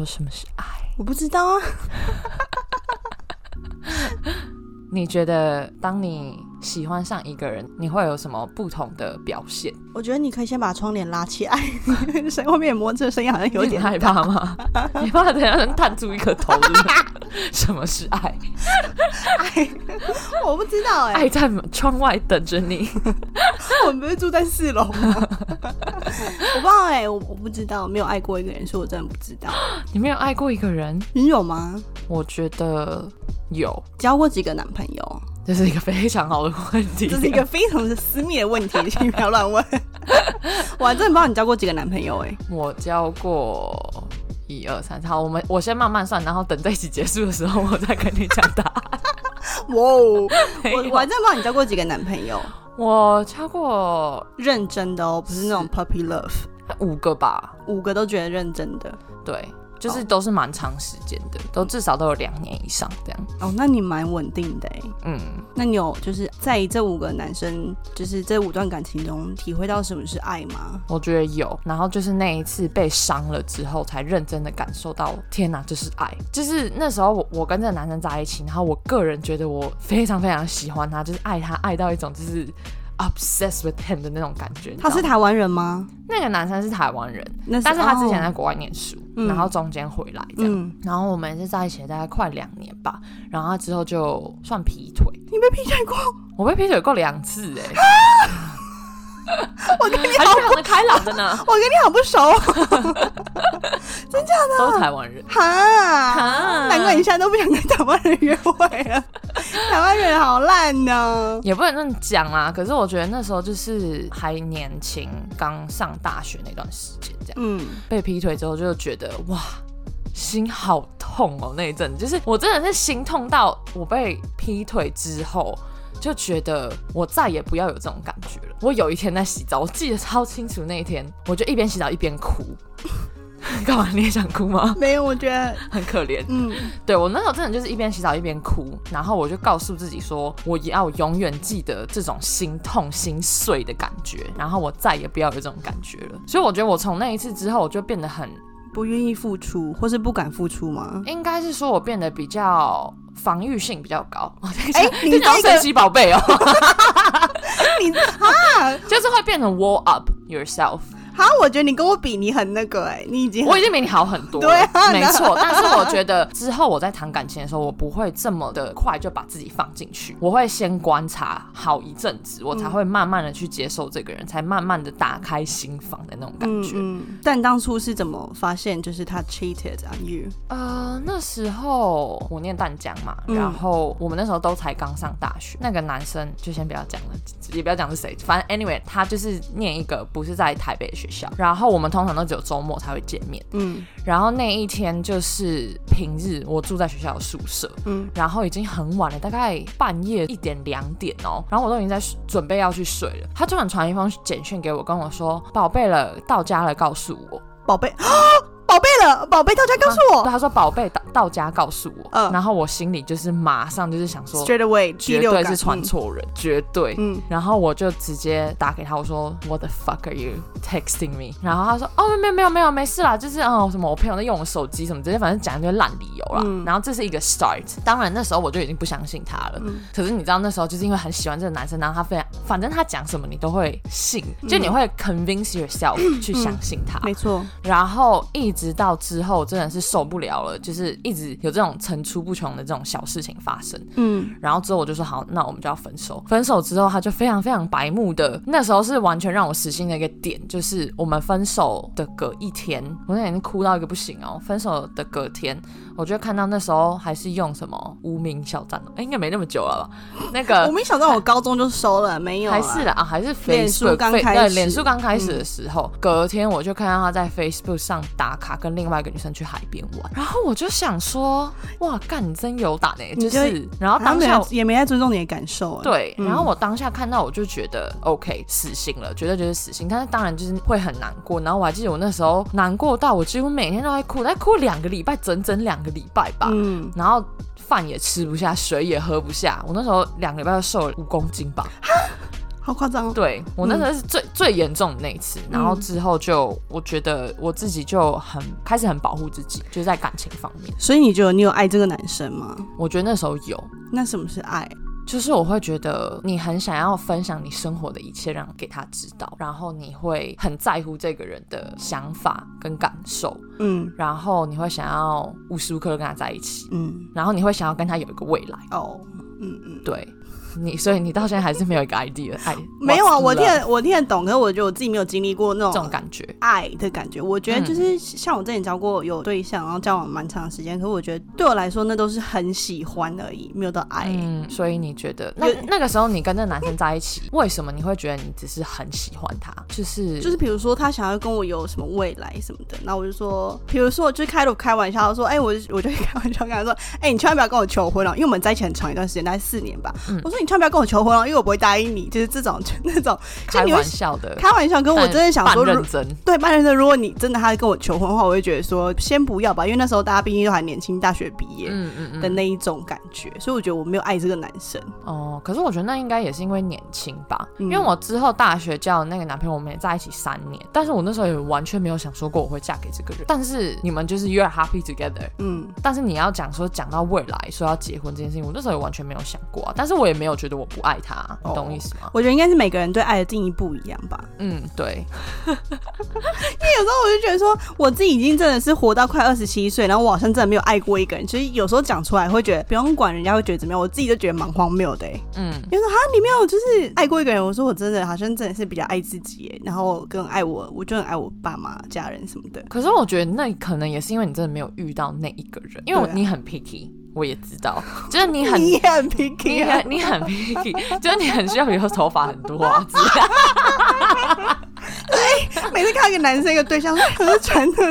说什么是爱？我不知道啊。你觉得当你喜欢上一个人，你会有什么不同的表现？我觉得你可以先把窗帘拉起来，声后面摸这个声音好像有点害怕吗？你怕等下能探出一颗头是是什么是爱？爱，我不知道哎、爱在窗外等着你。我们不是住在四楼吗？我不知道哎、我我不知道，没有爱过一个人，所以我真的不知道。你没有爱过一个人？你有吗？我觉得有，交过几个男朋友？这是一个非常好的问题。这是一个非常的私密的问题，请不要乱问。我还真的不知道你交过几个男朋友哎、我交过一二三，好，我们我先慢慢算，然后等这一起结束的时候，我再跟你讲答案。哇哦，我我还真的不知道你交过几个男朋友，我交过认真的哦，不是那种 puppy love，五个吧，五个都觉得认真的。对，就是都是蛮长时间的，都至少都有两年以上这样。哦，那你蛮稳定的哎。嗯，那你有就是在这五个男生，就是这五段感情中，体会到什么是爱吗？我觉得有。然后就是那一次被伤了之后，才认真的感受到，天哪，这是爱。就是那时候我我跟这个男生在一起，然后我个人觉得我非常非常喜欢他，就是爱他爱到一种就是 obsessed with him 的那种感觉。他是台湾人吗？那个男生是台湾人，那但是他之前在哦国外念书，嗯然后中间回来这样。嗯，然后我们是在一起大概快两年吧，然后他之后就算劈腿，你被劈腿过？我被劈腿过两次哎、我跟你还是非常的开朗的呢，我跟你好不熟 哦都是台湾人。哈，哈难怪你现在都不想跟台湾人约会了。台湾人好烂呢。也不能这么讲啊，可是我觉得那时候就是还年轻，刚上大学那段时间，这样嗯，被劈腿之后就觉得哇，心好痛哦。那一阵子就是我真的是心痛到我被劈腿之后，就觉得我再也不要有这种感觉了。我有一天在洗澡，我记得超清楚，那一天我就一边洗澡一边哭。干嘛？你也想哭吗？没有，我觉得，很可怜。嗯，对我那时候真的就是一边洗澡一边哭，然后我就告诉自己说，我要永远记得这种心痛心碎的感觉，然后我再也不要有这种感觉了。所以我觉得我从那一次之后，我就变得很，不愿意付出，或是不敢付出吗？应该是说我变得比较防御性比较高。哎你讲这个神奇宝贝哦，你啊，就是会变成 wall up yourself。好，我觉得你跟我比，你很那个哎、你已经我已经比你好很多了，对啊没错。但是我觉得之后我在谈感情的时候，我不会这么的快就把自己放进去，我会先观察好一阵子，我才会慢慢的去接受这个人，才慢慢的打开心房的那种感觉。嗯嗯。但当初是怎么发现，就是他 cheated on you？呃，那时候我念淡江嘛，嗯然后我们那时候都才刚上大学，那个男生就先不要讲了，也不要讲是谁，反正 anyway，他就是念一个不是在台北的学校，然后我们通常都只有周末才会见面，嗯。然后那一天就是平日，我住在学校的宿舍，嗯，然后已经很晚了，大概半夜一点两点哦，然后我都已经在准备要去睡了，他突然传一封简讯给我，跟我说：“宝贝了，到家了，告诉我。”宝贝啊，宝贝了，宝贝，大家告诉对，我他说宝贝到到家告诉我，嗯然后我心里就是马上就是想说，，straight away，绝对是传错人，绝对。嗯，然后我就直接打给他，我说 What the fuck are you texting me？然后他说哦没有没有没有没事啦，就是哦什么我朋友在用我手机什么这些，反正讲一堆烂理由啦。嗯然后这是一个 start，当然那时候我就已经不相信他了。嗯可是你知道那时候就是因为很喜欢这个男生，然后他非常反正他讲什么你都会信，就你会 convince yourself 去相信他。没错，然后一直到之后真的是受不了了，就是一直有这种层出不穷的这种小事情发生。嗯然后之后我就说好，那我们就要分手。分手之后，他就非常非常白目的，那时候是完全让我死心的一个点，就是我们分手的隔一天，我那已经哭到一个不行哦。分手的隔天，我就看到那时候还是用什么无名小站哦，哎，应该没那么久了吧？那个无名小站我高中就收了，没有啊，还是的啊，还是脸书 Facebook 刚开始对脸书刚开始的时候，隔天我就看到他在 Facebook 上打卡，跟另外一个女生去海边玩，然后我就想说，哇，干你真有胆哎、你就就是，然后当下们也也没在尊重你的感受啊。对，嗯然后我当下看到我就觉得 OK 死心了，绝对就是死心，但是当然就是会很难过，然后我还记得我那时候难过到我几乎每天都在哭，在哭两个礼拜，整整两个礼拜吧，嗯，然后饭也吃不下，水也喝不下，我那时候两个礼拜就瘦了五公斤吧。好夸张哦。对我那时候是最、最严重的那一次，然后之后就我觉得我自己就很开始很保护自己，就是在感情方面，所以你觉得你有爱这个男生吗？我觉得那时候有。那什么是爱？就是我会觉得你很想要分享你生活的一切，让给他知道，然后你会很在乎这个人的想法跟感受，嗯然后你会想要无时无刻的跟他在一起，嗯然后你会想要跟他有一个未来。哦嗯嗯，对 你，所以你到现在还是没有一个 idea 爱。没有啊，我听得我听得懂，可是我觉得我自己没有经历过那种这种种感觉。爱的感觉。我觉得就是像我之前交过有对象，然后交往蛮长时间，可是我觉得对我来说那都是很喜欢而已，没有到爱。嗯，所以你觉得那那个时候你跟那个男生在一起，为什么你会觉得你只是很喜欢他？就是就是比如说他想要跟我有什么未来什么的，那我就说，比如说我就开头开玩笑说，哎、我我就开玩笑跟他说，哎、你千万不要跟我求婚了，因为我们在一起很长一段时间，大概四年吧。嗯我说你千万不要跟我求婚哦，因为我不会答应你，就是这种就 那种开你会玩笑的，开玩笑。跟我真的想说，认真。对半认真，如果你真的他跟我求婚的话，我会觉得说先不要吧，因为那时候大家毕竟都还年轻，大学毕业嗯嗯嗯。的那一种感觉，所以我觉得我没有爱这个男生。哦，可是我觉得那应该也是因为年轻吧，嗯因为我之后大学交的那个男朋友，我们也在一起三年，但是我那时候也完全没有想说过我会嫁给这个人。但是你们就是 you are happy together，嗯，但是你要讲说讲到未来说要结婚这件事情，我那时候也完全没有想过啊。但是我也没有觉得我不爱他，你懂哦意思吗？我觉得应该是每个人对爱的定义不一样吧。嗯，对，因为有时候我就觉得说，我自己已经真的是活到快二十七岁，然后我好像真的没有爱过一个人。其实有时候讲出来会觉得不用管人家会觉得怎么样，我自己就觉得蛮荒谬的、欸。嗯，有人说哈，你没有就是爱过一个人，我说我真的好像真的是比较爱自己、欸，然后更爱我，我就很爱我爸妈、家人什么的。可是我觉得那可能也是因为你真的没有遇到那一个人，因为你很 picky，我也知道，就是你很 你很 picky 啊，很你很 picky，就是你很需要，以后头发很多啊每次看到一个男生一个对象，可是传的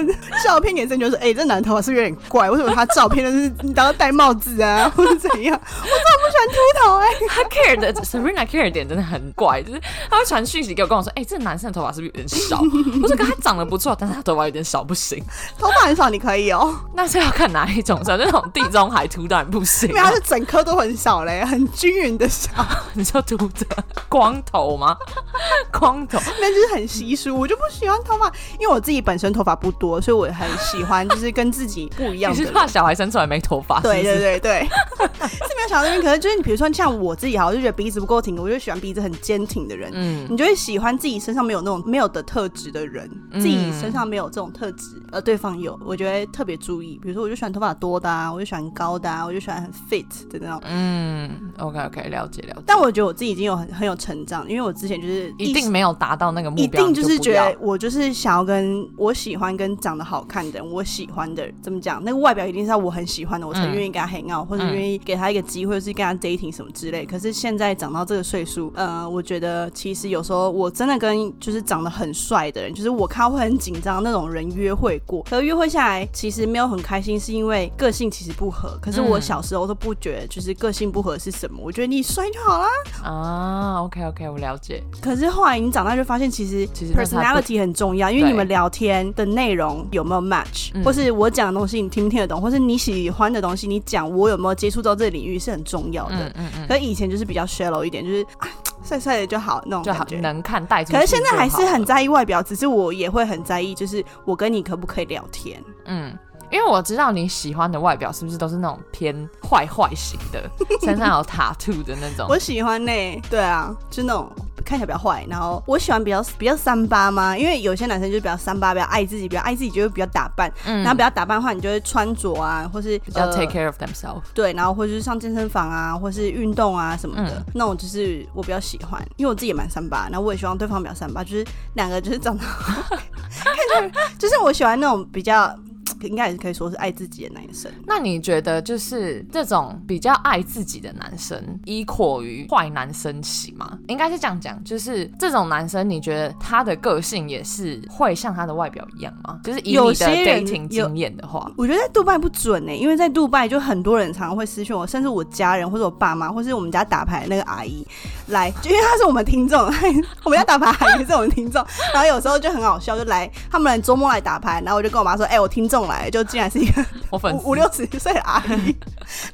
照片给生就说，哎、这男头发是不是有点怪？为什么他照片都是你都要戴帽子啊，或者怎样？我真的不喜欢秃头哎、他 care 的 Serena care 的点真的很怪，就是他会传讯息给我，跟我说：“哎、这个男生的头发是不是有点少？”我说：“跟他长得不错，但是他头发有点少，不行。头发很少你可以哦、那是要看哪一种少，就那种地中海秃当然不行、啊因为他是。整颗都很少嘞，很均匀的少，你说秃的光头吗？光头那就是很稀疏。我就不喜欢头发，因为我自己本身头发不多，所以我很喜欢就是跟自己不一样的。你是怕小孩生出来没头发？对对对对，是没有想到那边，可是就是你比如说像我自己哈，我就觉得鼻子不够挺，我就喜欢鼻子很坚挺的人。嗯，你就会喜欢自己身上没有那种没有的特质的人，嗯自己身上没有这种特质，而对方有，我觉得特别注意。比如说，我就喜欢头发多的啊，我就喜欢高的啊，我就喜欢很 fit 的那种。嗯，OK OK，了解了解。但我觉得我自己已经有很很有成长，因为我之前就是一定没有达到那个目标，定就是觉得我就是想要跟我喜欢跟长得好看的人，我喜欢的人怎么讲？那个外表一定是要我很喜欢的，我才嗯愿意跟他 hang out，、或者嗯愿意给他一个机会，或是跟他 dating 什么之类。可是现在长到这个岁数，呃，我觉得其实有时候我真的跟就是长得很帅的人，就是我看到会很紧张那种人约会过，可是约会下来其实没有很开心，是因为个性其实不合。可是我嗯小时候都不觉得就是个性不合是什么，我觉得你帅就好啦。啊，OK OK，我了解。可是后来你长大就发现，其实 personality 很重要，因为你们聊天的内容有没有 match，、嗯或是我讲的东西你听不听得懂，或是你喜欢的东西你讲我有没有接触到这个领域是很重要的。嗯嗯嗯，可是以前就是比较 shallow 一点，就是啊帅帅的就好那种就好感觉。能看带可是现在还是很在意外表，只是我也会很在意，就是我跟你可不可以聊天。嗯，因为我知道你喜欢的外表是不是都是那种偏坏坏型的，身上有 tattoo 的那种。我喜欢呢、对啊，就那种看起来比较坏，然后我喜欢比较比较三八嘛，因为有些男生就比较三八，比较爱自己，比较爱自己就会比较打扮，嗯然后比较打扮的话，你就会穿着啊，或是比较呃 take care of themselves。对，然后或者是上健身房啊，或是运动啊什么的，嗯那种就是我比较喜欢，因为我自己也蛮三八，然后我也希望对方比较三八，就是两个就是长得 看起来，就是我喜欢那种比较。应该也是可以说是爱自己的男生，那你觉得就是这种比较爱自己的男生，依括于坏男生型吗？应该是这样讲，就是这种男生，你觉得他的个性也是会像他的外表一样吗？就是以有你的些人 dating 经验的话，我觉得在杜拜不准呢、因为在杜拜就很多人常常会私讯我，甚至我家人或者我爸妈，或是我们家打牌的那个阿姨来，就因为他是我们听众，我们家打牌阿姨是我们听众，然后有时候就很好笑，就来他们来周末来打牌，然后我就跟我妈说，哎、我听众来，就竟然是一个 我粉五五六十岁的阿姨，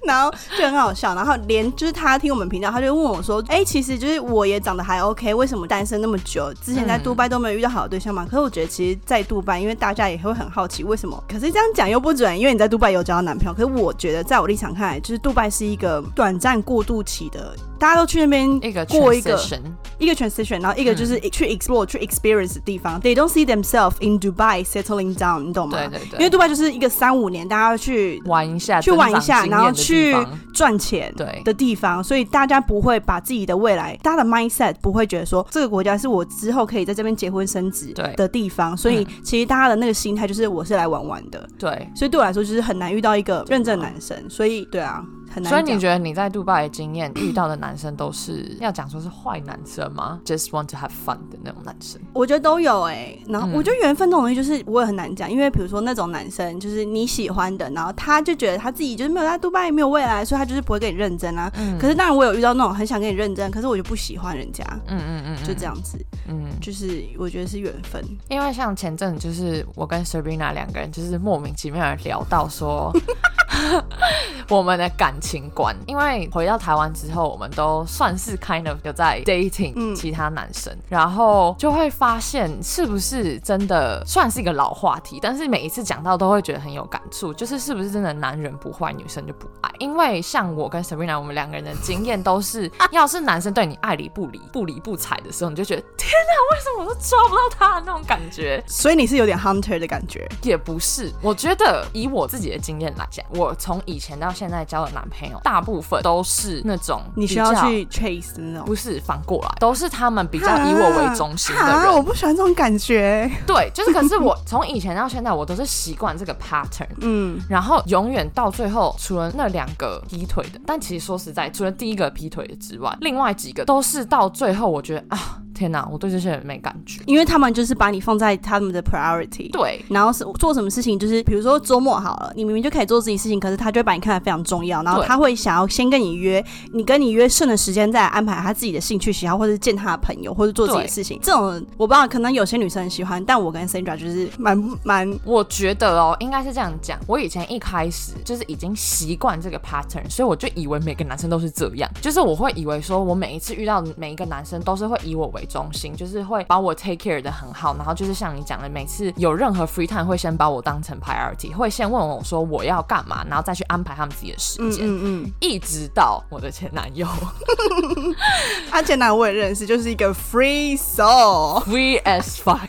然后就很好笑，然后连就是他听我们频道，他就问我说：“哎、其实就是我也长得还 OK，为什么单身那么久？之前在嗯杜拜都没有遇到好的对象嘛？”可是我觉得其实，在杜拜，因为大家也会很好奇为什么，可是这样讲又不准，因为你在杜拜有交到男朋友。可是我觉得，在我立场看来，就是杜拜是一个短暂过渡期的，大家都去那边一个过一个一个 transition，然后一个就是去 explore、去 experience 的地方。They don't see themselves in Dubai settling down，你懂吗？对对对。因为杜拜就是一个三五年大家要去玩一下，去玩一下，然后去赚钱对。的地方，所以大家不会把自己的未来，大家的 mindset 不会觉得说这个国家是我之后可以在这边结婚生子对。的地方，所以嗯。其实大家的那个心态就是我是来玩玩的，对。所以对我来说就是很难遇到一个认证男生，所以对啊，很难。所以你觉得你在杜拜的经验遇到的男生都是要讲说是坏男生吗？Just want to have fun 的那种男生？我觉得都有哎、然后嗯我觉得缘分这种东西就是我也很难讲，因为比如说那种男生就是你喜欢的，然后他就觉得他自己就是没有在杜拜没有未来，所以他就是不会跟你认真啊。嗯可是当然我有遇到那种很想跟你认真，可是我就不喜欢人家，嗯嗯嗯，就这样子，嗯，就是我觉得是缘分。因为像前阵子就是我跟 Sabrina 两个人就是莫名其妙的聊到说 我们的感情观，因为回到台湾之后，我们都算是 kind of 有在 dating 嗯其他男生，然后就会发现是不是真的算是一个老话题，但是每一次讲到都会觉得很有感触，就是是不是真的男人不坏，女生就不爱？因为像我跟 Sabrina 我们两个人的经验都是，要是男生对你爱理不理、不理不睬的时候，你就觉得天哪，为什么我都抓不到他的那种感觉？所以你是有点 hunter 的感觉，也不是，我觉得以我自己的经验来讲，我从以前到现在交的男朋友，大部分都是那种你需要去 chase 的那种。不是反过来，都是他们比较以我为中心的啊，我。不喜欢这种感觉。对，就是可是我从以前到现在，我都是习惯这个 pattern。嗯，然后永远到最后，除了那两个劈腿的，但其实说实在，除了第一个劈腿的之外，另外几个都是到最后，我觉得啊，天哪，我对这些人没感觉。因为他们就是把你放在他们的 priority。对，然后是做什么事情，就是比如说周末好了，你明明就可以做自己事情，可是他就会把你看得非常重要，然后他会想要先跟你约，你跟你约剩的时间再来安排他自己的兴趣喜好，或者是见他的朋友，或者做自己的事情。这种我不知道，可能有些女生很喜欢，但我跟 Sandra 就是蛮蛮我觉得哦，应该是这样讲。我以前一开始就是已经习惯这个 pattern，所以我就以为每个男生都是这样，就是我会以为说我每一次遇到每一个男生都是会以我为中心，就是会把我 take care 的很好，然后就是像你讲的，每次有任何 free time 会先把我当成 priority，会先问我说我要干嘛，然后再去安排他们自己的时嗯间。嗯嗯。一直到我的前男友 他前男友我也认识，就是一个 free soul。free as fuck，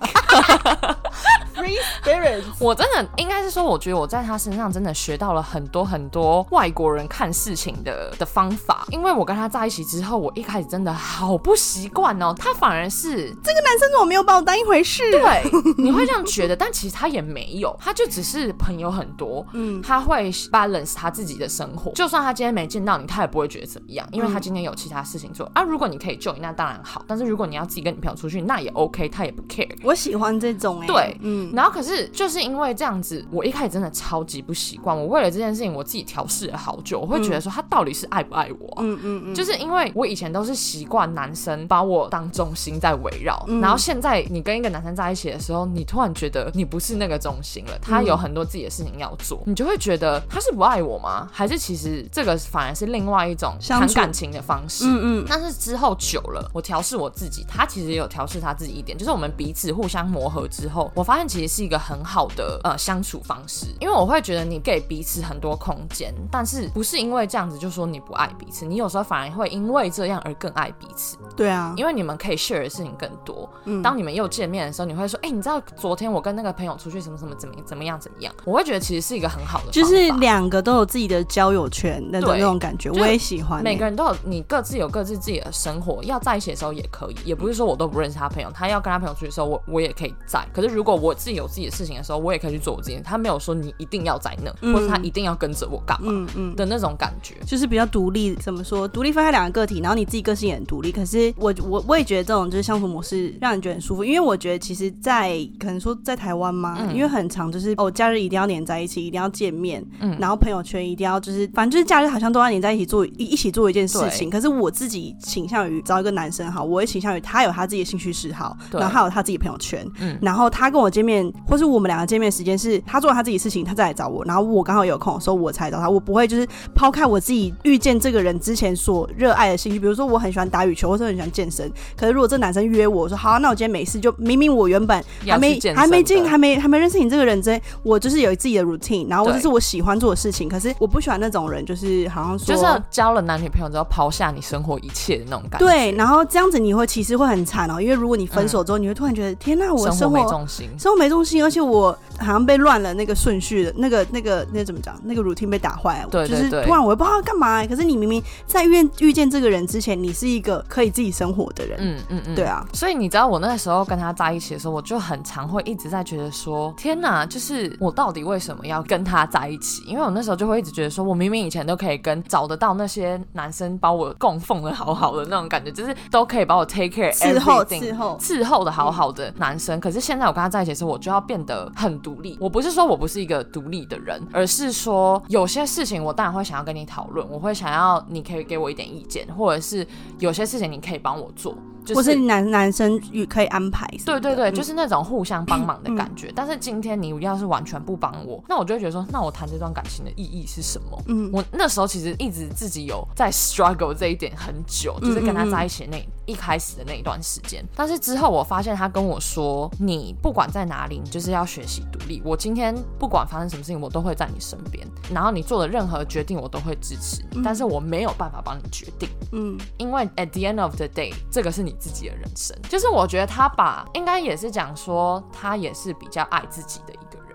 Free spirit，我真的应该是说，我觉得我在他身上真的学到了很多很多外国人看事情的的方法。因为我跟他在一起之后，我一开始真的好不习惯哦，他反而是这个男生怎么没有把我当一回事？对，你会这样觉得，但其实他也没有，他就只是朋友很多，嗯他会 balance 他自己的生活，就算他今天没见到你，他也不会觉得怎么样，因为他今天有其他事情做、啊。如果你可以救你，那当然好，但是如果你要自己跟女朋友出去，那也 OK，他也不 care。我喜欢这种哎、对嗯，然后可是就是因为这样子，我一开始真的超级不习惯。我为了这件事情，我自己调试了好久。我会觉得说他到底是爱不爱我啊、嗯嗯嗯，就是因为我以前都是习惯男生把我当中心在围绕，嗯然后现在你跟一个男生在一起的时候，你突然觉得你不是那个中心了，他有很多自己的事情要做，你就会觉得他是不爱我吗？还是其实这个反而是另外一种谈感情的方式？嗯嗯，但是之后久了，我调试我自己，他其实也有调试他自己一点，就是我们彼此互相磨合之后，我发现其实是一个很好的呃相处方式。因为我会觉得你给彼此很多空间，但是不是因为这样子就说你不爱彼此，你有时候反而会因为这样而更爱彼此，对啊，因为你们可以 share 的事情更多。嗯当你们又见面的时候，你会说，哎、你知道昨天我跟那个朋友出去什么什么怎么怎么样怎么样？我会觉得其实是一个很好的，就是两个都有自己的交友圈的对那种感觉，我也喜欢欸、每个人都有你各自有各自自己的生活，要在一起的时候也可以，也不是说我都不认识他朋友，他要跟他朋友出去的时候，我我也可以在。可是如果我自己有自己的事情的时候，我也可以去做我自己的。他没有说你一定要在那，嗯或者他一定要跟着我干嘛嗯嗯。的那种感觉。就是比较独立，怎么说？独立分开两个个体，然后你自己个性也很独立。可是我我我也觉得这种就是相处模式让人觉得很舒服，因为我觉得其实在，可能说在台湾嘛，嗯因为很长就是哦，假日一定要黏在一起，一定要见面，嗯然后朋友圈一定要就是，反正就是假日好像都要黏在一起做一一起做一件事情。可是我自己倾向于找一个男生好，我也倾向于他有他自己的兴趣嗜好，然后他有他自己的朋友圈，嗯然后他跟我见面面，或是我们两个见面时间是他做他自己事情，他再来找我，然后我刚好有空的时候我才找他，我不会就是抛开我自己遇见这个人之前所热爱的兴趣，比如说我很喜欢打羽球，或者很喜欢健身，可是如果这男生约我说好、啊，那我今天没事，就明明我原本还没还没进还没还没认识你这个人之前，我就是有自己的 routine，然后这是我喜欢做的事情，可是我不喜欢那种人，就是好像说就是交了男女朋友之后抛下你生活一切的那种感觉，对，然后这样子你会其实会很惨哦，因为如果你分手之后，你会突然觉得天呐，我生活生活没重心。生活没重心，而且我好像被乱了那个顺序的，那个那个那怎么讲？那个 routine 被打坏了，就是对。对对突然我也不知道要干嘛、可是你明明在遇见遇见这个人之前，你是一个可以自己生活的人，嗯嗯嗯，对啊，所以你知道我那时候跟他在一起的时候，我就很常会一直在觉得说，天哪，就是我到底为什么要跟他在一起？因为我那时候就会一直觉得说，我明明以前都可以跟找得到那些男生把我供奉的好好的那种感觉，就是都可以把我 take care 伺候伺候，伺候的好好的男生，可是现在我跟他在一起的时候，我我就要变得很独立。我不是说我不是一个独立的人，而是说有些事情我当然会想要跟你讨论，我会想要你可以给我一点意见，或者是有些事情你可以帮我做，就或是男男生与可以安排对对对，嗯就是那种互相帮忙的感觉。但是今天你要是完全不帮我，那我就会觉得说，那我谈这段感情的意义是什么？嗯我那时候其实一直自己有在 struggle 这一点很久，就是跟他在一起的那一开始的那一段时间。但是之后我发现他跟我说，你不管在哪里，你就是要学习独立。我今天不管发生什么事情，我都会在你身边，然后你做的任何决定，我都会支持你。但是我没有办法帮你决定。嗯因为 at the end of the day，这个是你自己的人生。就是我觉得他把应该也是讲说，他也是比较爱自己的一个人。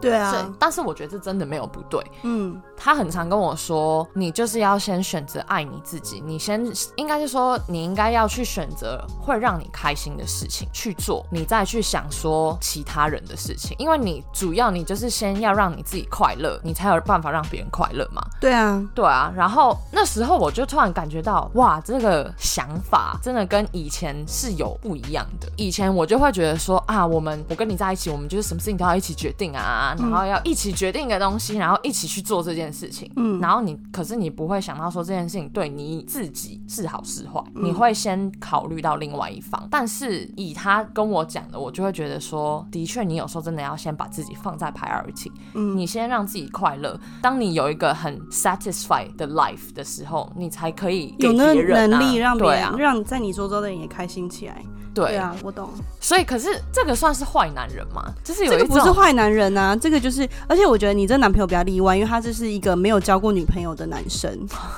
对对啊，，但是我觉得这真的没有不对。嗯他很常跟我说，你就是要先选择爱你自己，你先应该是说，你应该要去选择会让你开心的事情去做，你再去想说其他人的事情，因为你主要你就是先要让你自己快乐，你才有办法让别人快乐嘛。对啊，对啊，然后那时候我就突然感觉到，哇，这个想法真的跟以前是有不一样的。以前我就会觉得说啊，我们我跟你在一起，我们就是什么事情都要一起决定啊，然后要一起决定一个东西，然后一起去做这件事情。嗯然后你可是你不会想到说这件事情对你自己是好是坏，你会先考虑到另外一方。但是以他跟我讲的，我就会觉得说，的确你有时候真的要先把自己放在 priority。嗯你先让自己快乐。当你有一个很 satisfied 的 life 的时候，你才可以给有那能力让别人、啊，让在你周遭的人也开心起来。对。对啊，我懂。所以可是这个算是坏男人吗？就是有这个一不是坏男人啊，这个就是，而且我觉得你这男朋友比较例外，因为他这是一个没有交过女朋友的男生，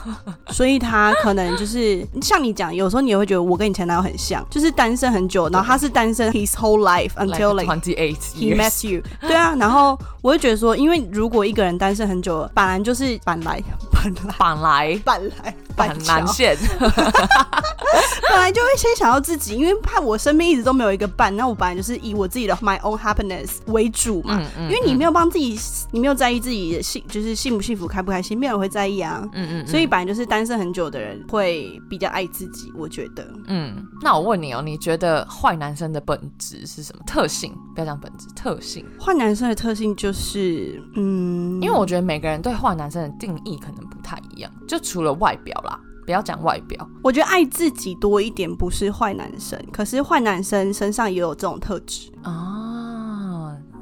所以他可能就是像你讲，有时候你也会觉得我跟你前男友很像，就是单身很久，然后他是单身 his whole life until like twenty eight he met you，对啊，然后我会觉得说，因为如果一个人单身很久了，本来就是本来本来本来。本来板南桥线，本来就会先想到自己，因为怕我身边一直都没有一个伴，那我本来就是以我自己的 my own happiness 为主嘛。嗯嗯因为你没有帮自己，你没有在意自己的幸，就是幸不幸福、开不开心，没有人会在意啊。嗯嗯，所以本来就是单身很久的人会比较爱自己，我觉得。嗯，那我问你哦，你觉得坏男生的本质是什么？特性？不要讲本质，特性。坏男生的特性就是，嗯，因为我觉得每个人对坏男生的定义可能不太一样，就除了外表啦，不要讲外表，我觉得爱自己多一点不是坏男生，可是坏男生身上也有这种特质。啊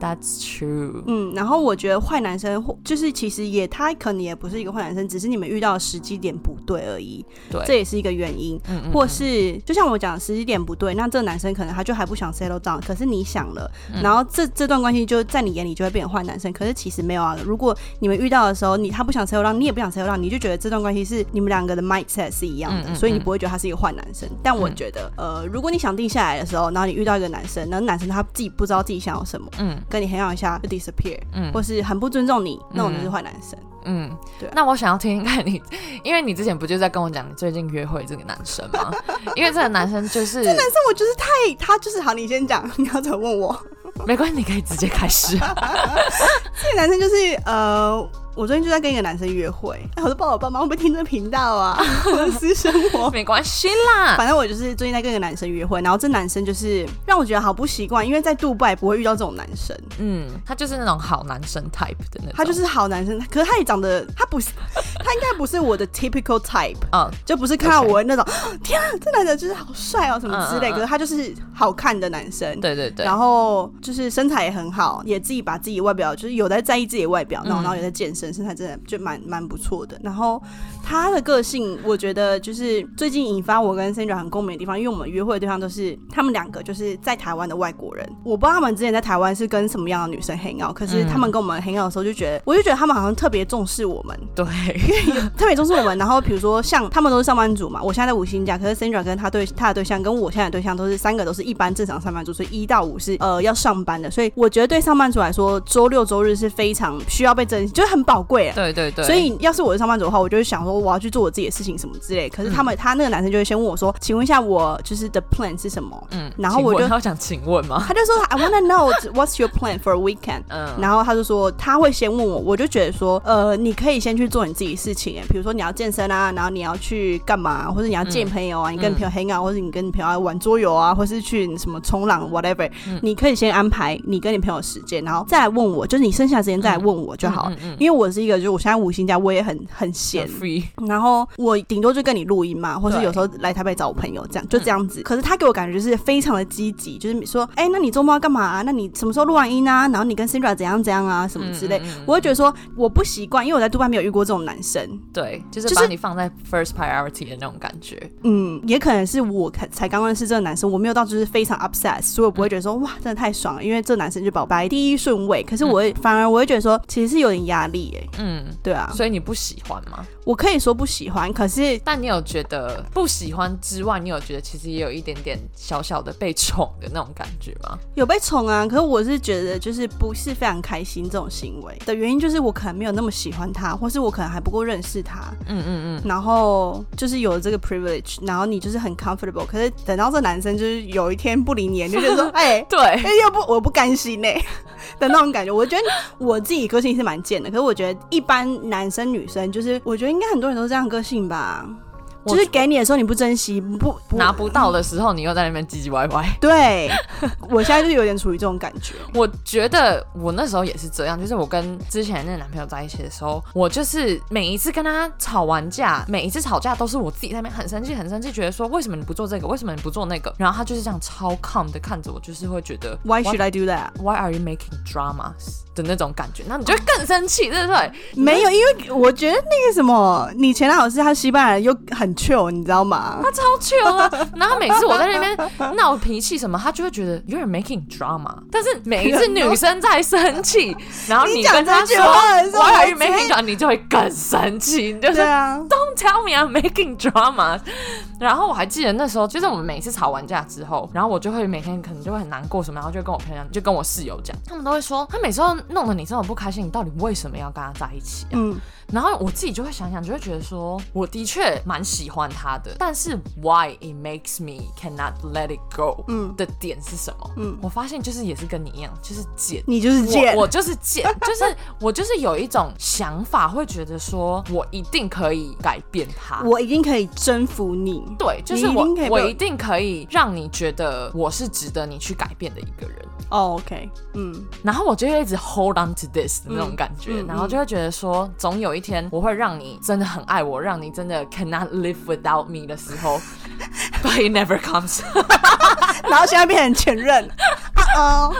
，That's true。嗯，然后我觉得坏男生或就是其实也他可能也不是一个坏男生，只是你们遇到的时机点不对而已，对，这也是一个原因。嗯嗯或是就像我讲，时机点不对，那这个男生可能他就还不想 settle down，可是你想了，嗯然后这这段关系就在你眼里就会变成坏男生，可是其实没有啊。如果你们遇到的时候，你他不想 settle down，你也不想 settle down，你就觉得这段关系是你们两个的 mindset 是一样的，所以你嗯不会觉得他是一个坏男生。但我嗯觉得，呃，如果你想定下来的时候，然后你遇到一个男生，然后男生他自己不知道自己想要什么，嗯跟你很好一下就 disappear，嗯或是很不尊重你，那种就是坏男生。嗯对啊那我想要听听看你，因为你之前不就在跟我讲你最近约会这个男生吗？因为这个男生就是这男生我就是太他就是好，你先讲，你要怎么问我？没关系，你可以直接开始。这个男生就是呃，我最近就在跟一个男生约会，哎，我都不知道我爸妈会不会听这个频道啊，我的私生活。没关系啦，反正我就是最近在跟一个男生约会，然后这男生就是让我觉得好不习惯，因为在杜拜不会遇到这种男生。嗯，他就是那种好男生 type 的那种，他就是好男生，可是他也长得，他不是，他应该不是我的 typical type，嗯，就不是看到我那种，天啊，这男的就是好帅哦什么之类，嗯嗯嗯可是他就是好看的男生。对对对，然后就是身材也很好，也自己把自己外表就是有在在意自己的外表，然后嗯。然后也在健身，身材真的就蛮蛮不错的。然后他的个性，我觉得就是最近引发我跟 Sandra 很共鸣的地方，因为我们约会的对象都是他们两个就是在台湾的外国人。我不知道他们之前在台湾是跟什么样的女生 hang out，可是他们跟我们 hang out 的时候就觉得，我就觉得他们好像特别重视我们，对，特别重视我们。然后比如说像他们都是上班族嘛，我现在在五星假，可是 Sandra 跟他对他的对象跟我现在的对象都是三个都是一般正常上班族，所以一到五是呃要上班的。所以我觉得对上班族来说，周六周日是非常需要被珍惜，就是很宝贵啊。对对对，所以要是我是上班族的话，我就会想说我要去做我自己的事情什么之类。可是他们、他那个男生就会先问我说：“请问一下，我就是的 plan 是什么？”嗯，然后我就他会讲请问吗？他就说 I wanna know what's your plan for a weekend。嗯，然后他就说他会先问我，我就觉得说，呃，你可以先去做你自己的事情，哎，比如说你要健身啊，然后你要去干嘛，或者你要见朋友啊，你跟你朋友 hang out，或者你跟你朋友玩桌游啊，或是去什么冲浪 whatever，、你可以先安排你跟你朋友时间，然后再来问我，就是你剩下的时间再来问我就好，嗯嗯嗯。因为我是一个，就是我现在五星假，我也很很闲然后我顶多就跟你录音嘛，或是有时候来台北找我朋友，这样就这样子。可是他给我感觉就是非常的积极，就是说，哎、那你周末要干嘛、啊？那你什么时候录完音啊？然后你跟 Sandra 怎样怎样啊，什么之类。嗯嗯嗯我会觉得说我不习惯，因为我在杜拜没有遇过这种男生。对，就是就是把你放在 first priority 的那种感觉。嗯，也可能是我才才刚认识这个男生，我没有到就是非常 obsessed，所以我不会觉得说哇，真的太爽了，因为这男生就把我摆在第一顺位。可是我会、反而我会觉得说，其实是有点压力哎、嗯，对啊，所以你不喜欢吗？我可以说不喜欢，可是但你有觉得不喜欢之外，你有觉得其实也有一点点小小的被宠的那种感觉吗？有被宠啊，可是我是觉得就是不是非常开心这种行为的原因，就是我可能没有那么喜欢他，或是我可能还不够认识他，嗯嗯嗯然后就是有了这个 privilege，然后你就是很 comfortable，可是等到这男生就是有一天不理你，你就觉得说，哎、嗯，对，哎、又不我不甘心呢、的那种感觉。我觉得我自己个性是蛮贱的，可是我觉得一般男生女生就是，我觉得应该很多人都是这样个性吧。就是给你的时候你不珍惜，不不拿不到的时候，你又在那边唧唧歪歪。对，我现在就有点处于这种感觉。我觉得我那时候也是这样，就是我跟之前那个男朋友在一起的时候，我就是每一次跟他吵完架，每一次吵架都是我自己在那边很生气，很生气，觉得说为什么你不做这个，为什么你不做那个，然后他就是这样超 calm 的看着我，就是会觉得 Why should I do that？Why are you making dramas 的那种感觉，那你就会更生气，对不对？没有，因为我觉得那个什么，你前男友是他西班牙人，又很 chill，你知道吗？他超 chill 啊，然后每次我在那边闹脾气什么，他就会觉得 you're making drama。但是每一次女生在生气，然后你你讲跟他说我直接 making drama，你就会更生气，你就是啊，Don't tell me I'm making drama。然后我还记得那时候，就是我们每次吵完架之后，然后我就会每天可能就会很难过什么，然后就跟我朋友就跟我室友讲，他们都会说，他每次都弄得你这么不开心，你到底为什么要跟他在一起啊？嗯，然后我自己就会想想，就会觉得说，我的确蛮喜欢他的，但是 why it makes me cannot let it go 嗯的点是什么？嗯我发现就是也是跟你一样，就是贱。你就是贱，我我就是贱，就是我就是有一种想法，会觉得说我一定可以改变他。我一定可以征服你。对，就是我我我一定可以让你觉得我是值得你去改变的一个人。哦、o k 嗯，然后我就会一直 hold on to this 的那种感觉，嗯嗯然后就会觉得说，总有一天我会让你真的很爱我，让你真的 cannot live without me 的时候，but it never comes 然后现在变成前任。哦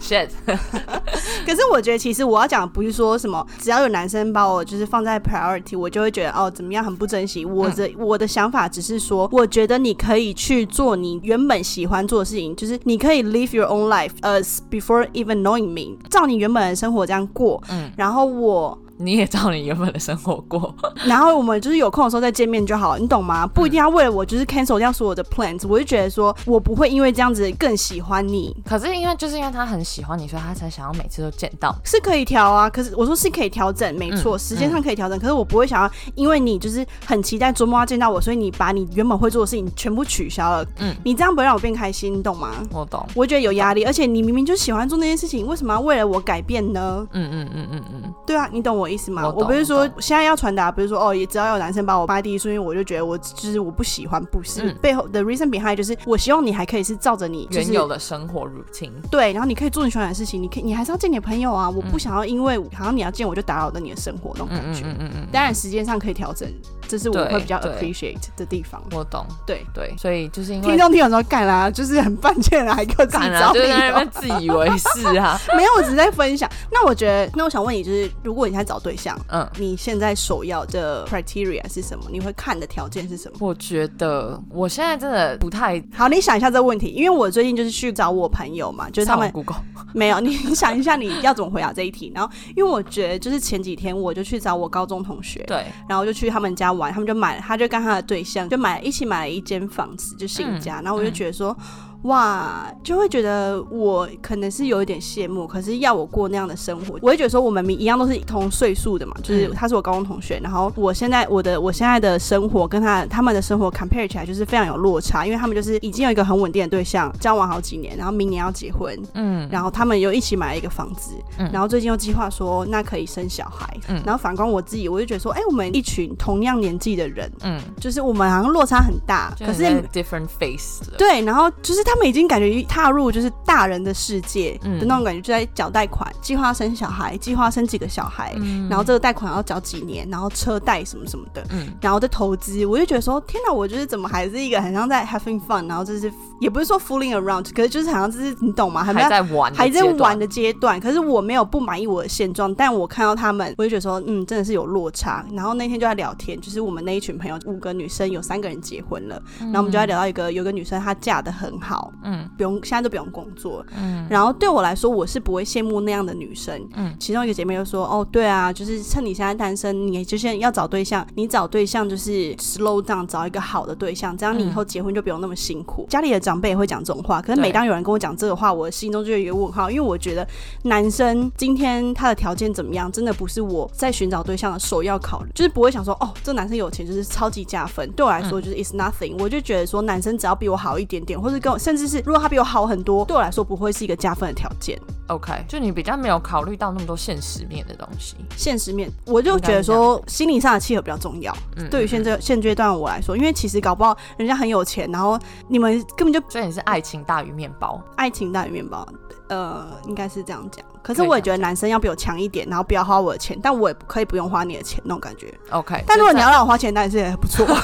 ，shit，可是我觉得其实我要讲的不是说什么，只要有男生把我就是放在 priority，我就会觉得哦怎么样很不珍惜。我的、我的想法只是说，我觉得你可以去做你原本喜欢做的事情，就是你可以 live your own life as before even knowing me，照你原本的生活这样过。嗯然后我你也照你原本的生活过。然后我们就是有空的时候再见面就好，你懂吗？不一定要为了我就是 cancel 掉所有的 plans，我就觉得说我不会因为这样子更喜欢你，可是因为就是因为他很喜欢你，所以他才想要每次都见到。是可以调啊。可是我说是可以调整，没错，嗯时间上可以调整。可是我不会想要因为你就是很期待周末要见到我，所以你把你原本会做的事情全部取消了。嗯嗯，你这样不会让我变开心，你懂吗？我懂。我觉得有压力，而且你明明就喜欢做那件事情，为什么要为了我改变呢？嗯嗯嗯嗯嗯，对啊，你懂我意思吗？我我不是说现在要传达，不是说哦，也只要有男生把我放在第一顺位，我就觉得我就是我不喜欢，不是、嗯背后的 reason behind 就是我希望你还可以是照着你就是原有的生活 routine。对，然后你可以做你喜欢的事情，你可以你还是要见你的朋友啊，我不嗯想要因为好像你要见我就打扰到你的生活那种感觉。嗯嗯嗯，当然时间上可以调整，这是我会比较 appreciate 的地方。我懂。对，对，所以就是因为听众听完之后干啦，就是很犯贱啦，还给我自己干啊，就是自以为是啊。没有，我只是在分享。那我觉得，那我想问你，就是如果你在找对象，嗯，你现在首要的 criteria 是什么？你会看的条件是什么？我觉得我现在真的不太好，你想一下这个问题，因为我最近就是去找我朋友嘛，就是他们上网 Google。没有，你你想一下你要怎么回答这一题。然后，因为我觉得就是前几天我就去找我高中同学，对，然后就去他们家玩，他们就买了，他就跟他的对象就买了一起买了一间房子，就新家。然后我就觉得说。哇，就会觉得我可能是有一点羡慕，可是要我过那样的生活，我会觉得说我们一样都是同岁数的嘛，就是嗯。他是我高中同学，然后我现在我的我现在的生活跟他他们的生活 compare 起来就是非常有落差，因为他们就是已经有一个很稳定的对象，交往好几年，然后明年要结婚，嗯，然后他们又一起买了一个房子，嗯然后最近又计划说那可以生小孩，嗯然后反观我自己，我就觉得说，哎、我们一群同样年纪的人，嗯，就是我们好像落差很大，可是可是 different face 了。对，然后就是他们已经感觉踏入就是大人的世界嗯的那种感觉，就在缴贷款，计划生小孩，计划生几个小孩，嗯然后这个贷款要缴几年，然后车贷什么什么的，嗯然后的投资，我就觉得说，天哪，我就是怎么还是一个很像在 having fun，然后就是也不是说 fooling around，可是就是好像就是你懂吗？很还在玩，还在玩。的阶段，可是我没有不满意我的现状，但我看到他们，我就觉得说，嗯，真的是有落差。然后那天就在聊天，就是我们那一群朋友，五个女生，有三个人结婚了，然后我们就在聊到一个，有个女生她嫁的很好，嗯。不用现在都不用工作，嗯。然后对我来说，我是不会羡慕那样的女生。嗯。其中一个姐妹就说：“哦，对啊，就是趁你现在单身，你就现在要找对象，你找对象就是 slow down，找一个好的对象，这样你以后结婚就不用那么辛苦。家里的长辈也会讲这种话，可是每当有人跟我讲这个话，我心中就有一个问号，因为我觉得男生今天他的条件怎么样，真的不是我在寻找对象的首要考虑，就是不会想说哦，这男生有钱就是超级加分，对我来说就是 it's nothing，、我就觉得说男生只要比我好一点点，或者跟我甚至是如果他比我好很多，对我来说不会是一个加分的条件。，OK，就你比较没有考虑到那么多现实面的东西。现实面，我就觉得说心理上的契合比较重要。嗯，对于现在现阶段我来说，因为其实搞不好人家很有钱，然后你们根本就所以你是爱情大于面包。爱情大于面包，呃，应该是这样讲。可是我也觉得男生要比我强一点，然后不要花我的钱，但我也可以不用花你的钱那种感觉。OK，但如果你要让我花钱，那也是也不错。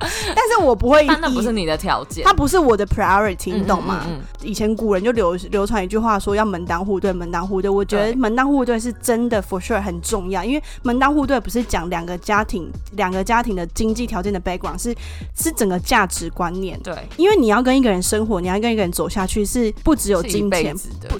但是我不会那不是你的条件，它不是我的 priority，你懂吗？以前古人就流流传一句话说要门当户对，门当户对。我觉得门当户对是真的 for sure 很重要，因为门当户对不是讲两个家庭两个家庭的经济条件的 background，是是整个价值观念嗯。对，因为你要跟一个人生活，你要跟一个人走下去，是不只有金钱。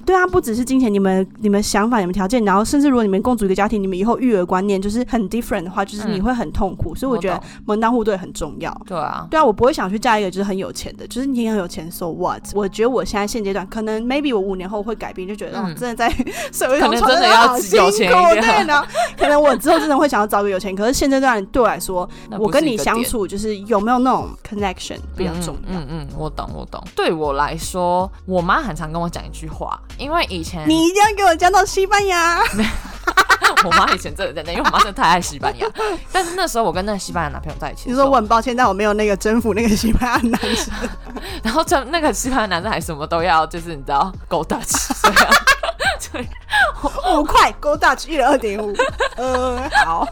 对啊，不只是金钱，你们你们想法、你们条件，然后甚至如果你们共组一个家庭，你们以后育儿观念就是很 different 的话，就是你嗯会很痛苦。所以我觉得门当户对很重要。对啊，对啊，我不会想去嫁一个就是很有钱的，就是你很有钱，so what？我觉得我现在现阶段可能 maybe 我五年后会改变，就觉得、哦嗯真的在社会上可能真的要得好辛有钱苦一点对呢。可能我之后真的会想要找个有钱，可是现阶段对我来说，我跟你相处就是有没有那种 connection 比较重要。嗯嗯嗯，我懂我懂。对我来说，我妈很常跟我讲一句话，因为以前你一定要给我嫁到西班牙，我妈以前真的在那，因为我妈真的太爱西班牙。但是那时候我跟那个西班牙男朋友在一起你说我很抱歉，但我没有那个征服那个西班牙男生。然后这那个西班牙男生还什么都要，就是你知道以啊对 五块 Go Dutch 一人二点五，呃，好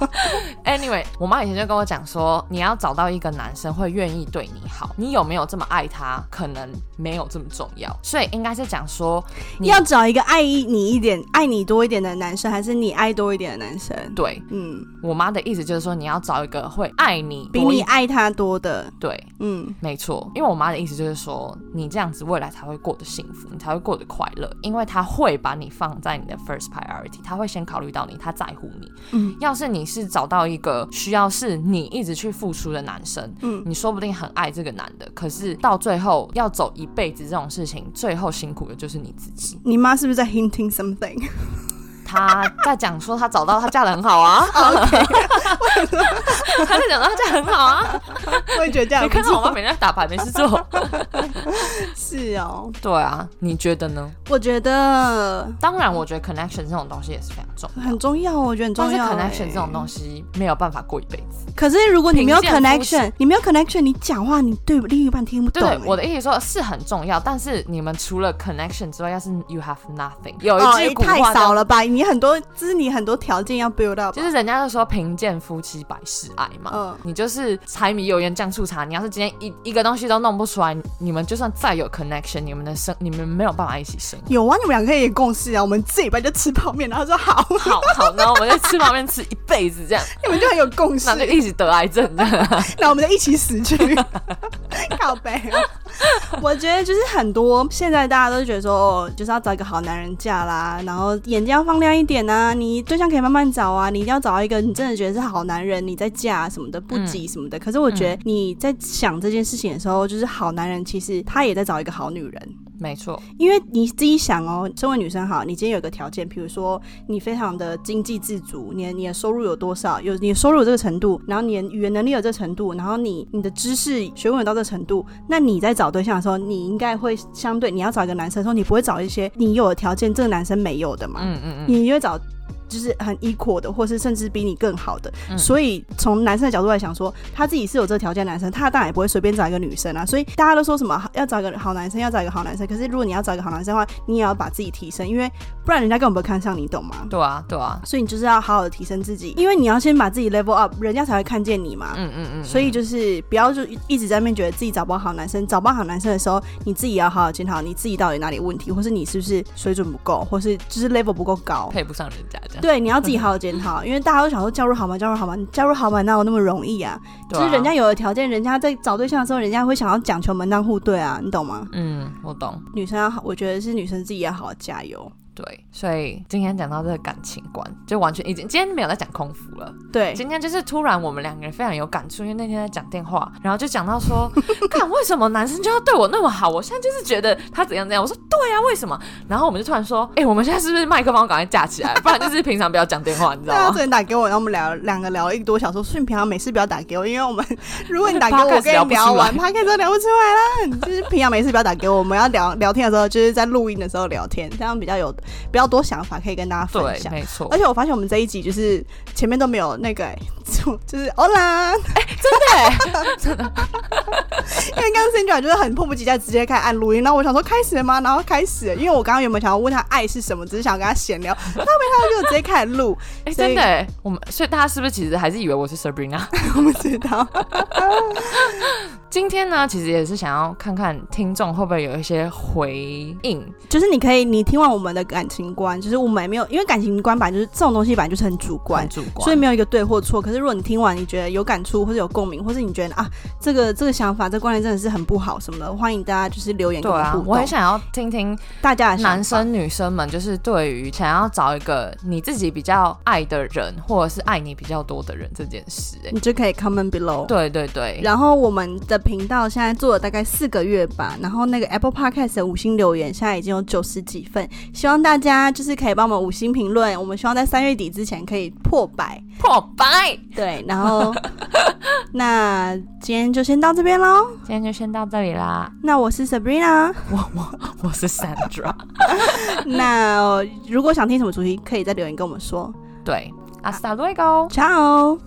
，，anyway，我妈以前就跟我讲说，你要找到一个男生会愿意对你好，你有没有这么爱他，可能没有这么重要，所以应该是讲说你要找一个爱你一点、爱你多一点的男生，还是你爱多一点的男生？对嗯，我妈的意思就是说，你要找一个会爱你比你爱他多的，对，嗯，没错，因为我妈的意思就是说，你这样子未来才会过得幸福，你才会过得快乐，因为他会把你放在你的 first priority，他会先考虑到你，他在乎你。嗯要是你是找到一个需要是你一直去付出的男生，嗯，你说不定很爱这个男的，可是到最后要走一辈子这种事情，最后辛苦的就是你自己。你妈是不是在 hinting something？他在讲说他找到他嫁的很好啊，他在讲到他嫁得很好啊，我也觉得这样你。看到我妈每天打牌没事做，是哦，对啊，你觉得呢？我觉得当然，我觉得 connection 这种东西也是非常重要。很重要，我觉得很重但是要。connection 这种东西，没有办法过一辈子。可是如果你没有 connection，你没有 connection，你讲话你对另一半听不懂、对对，我的的意思说是很重要，但是你们除了 connection 之外，要是 you have nothing，有哦一句古太少了吧？你很多，就是你很多条件要 build up 吧。就是人家都说贫贱夫妻百事哀嘛。嗯，你就是柴米油盐酱醋茶，你要是今天一一个东西都弄不出来，你们就算再有 connection，你们的生你们没有办法一起生。有啊，你们两个可以共事啊。我们这礼拜就吃泡面，然后说好，好好，然后我们就吃泡面吃一辈子这样，你们就很有共识那，就一起得癌症的。那。我们就一起死去，靠背哦。我觉得就是很多现在大家都觉得说，哦，就是要找一个好男人嫁啦，然后眼睛要放亮一点啊，你对象可以慢慢找啊，你一定要找到一个你真的觉得是好男人，你在嫁什么的，不急什么的。可是我觉得你在想这件事情的时候，就是好男人其实他也在找一个好女人。没错，因为你自己想哦，身为女生好，你今天有个条件，比如说你非常的经济自足，你的你的收入有多少，有你的收入有这个程度，然后你的语言能力有这个程度，然后你你的知识学问有到这个程度，那你在找对象的时候，你应该会相对你要找一个男生的时候，你不会找一些你有的条件这个男生没有的嘛，嗯嗯嗯，你会找。就是很 equal 的，或是甚至比你更好的，嗯所以从男生的角度来想说，他自己是有这个条件的男生，他当然也不会随便找一个女生啊。所以大家都说什么要找一个好男生，要找一个好男生。可是如果你要找一个好男生的话，你也要把自己提升，因为不然人家根本不会看上你，懂吗？对啊对啊，所以你就是要好好的提升自己，因为你要先把自己 level up，人家才会看见你嘛。嗯嗯嗯，所以就是不要就一直在那边觉得自己找不到好男生，找不到好男生的时候，你自己也要好好检讨你自己到底哪里问题，或是你是不是水准不够，或是就是 level 不够高。配不上人家对，你要自己好好检讨，因为大家都想说加入好吗？加入好吗？你加入好吗？哪有那么容易啊就是人家有了条件，人家在找对象的时候，人家会想要讲求门当户对啊，你懂吗？嗯，我懂。女生要好，我觉得是女生自己要好好加油。对，所以今天讲到这个感情观，就完全已经今天没有在讲空腹了。对，今天就是突然我们两个人非常有感触，因为那天在讲电话，然后就讲到说，看为什么男生就要对我那么好？我现在就是觉得他怎样怎样。我说对啊，为什么？然后我们就突然说，哎、我们现在是不是麦克风赶快架起来，不然就是平常不要讲电话，你知道吗昨？天打给我，然后我们聊两个聊了一个多小时，所以你平常没事不要打给我，因为我们 如果你打给我，我跟你聊完，聊他 a 都聊不出来啦。就是平常没事不要打给我，我们要聊聊天的时候，就是在录音的时候聊天，这样比较有比较多想法可以跟大家分对，享。没错而。且我发现我们这一集就是前面都没有那个、欸，就就是欧啦，真的，因为刚刚 Sandra 就是很迫不及待直接开始按录音，然后我想说开始了吗？然后开始，因为我刚刚原本想要问他爱是什么，只是想跟他闲聊，他没他就直接开始录，哎、真的耶，我们所以大家是不是其实还是以为我是 Sabrina？我不知道。今天呢，其实也是想要看看听众会不会有一些回应。就是你可以，你听完我们的感情观，就是我们也没有，因为感情观本来就是这种东西，本来就是很主观很，主观，所以没有一个对或错。可是如果你听完，你觉得有感触，或者有共鸣，或是你觉得啊，这个这个想法、这个观念真的是很不好什么的，欢迎大家就是留言跟对啊我互，动。我很想要听听大家的想法男生女生们，就是对于想要找一个你自己比较爱的人，或者是爱你比较多的人这件事、哎，你就可以 comment below。对对对，然后我们的频道现在做了大概四个月吧，然后那个 Apple Podcast 的五星留言现在已经有九十几份，希望大家就是可以帮我们五星评论，我们希望在三月底之前可以破百。破百。对，然后那今天就先到这边喽。今天就先到这里啦，那我是 Sabrina，我我我是 Sandra，那如果想听什么主题，可以在留言跟我们说。对，Hasta luego。Ciao。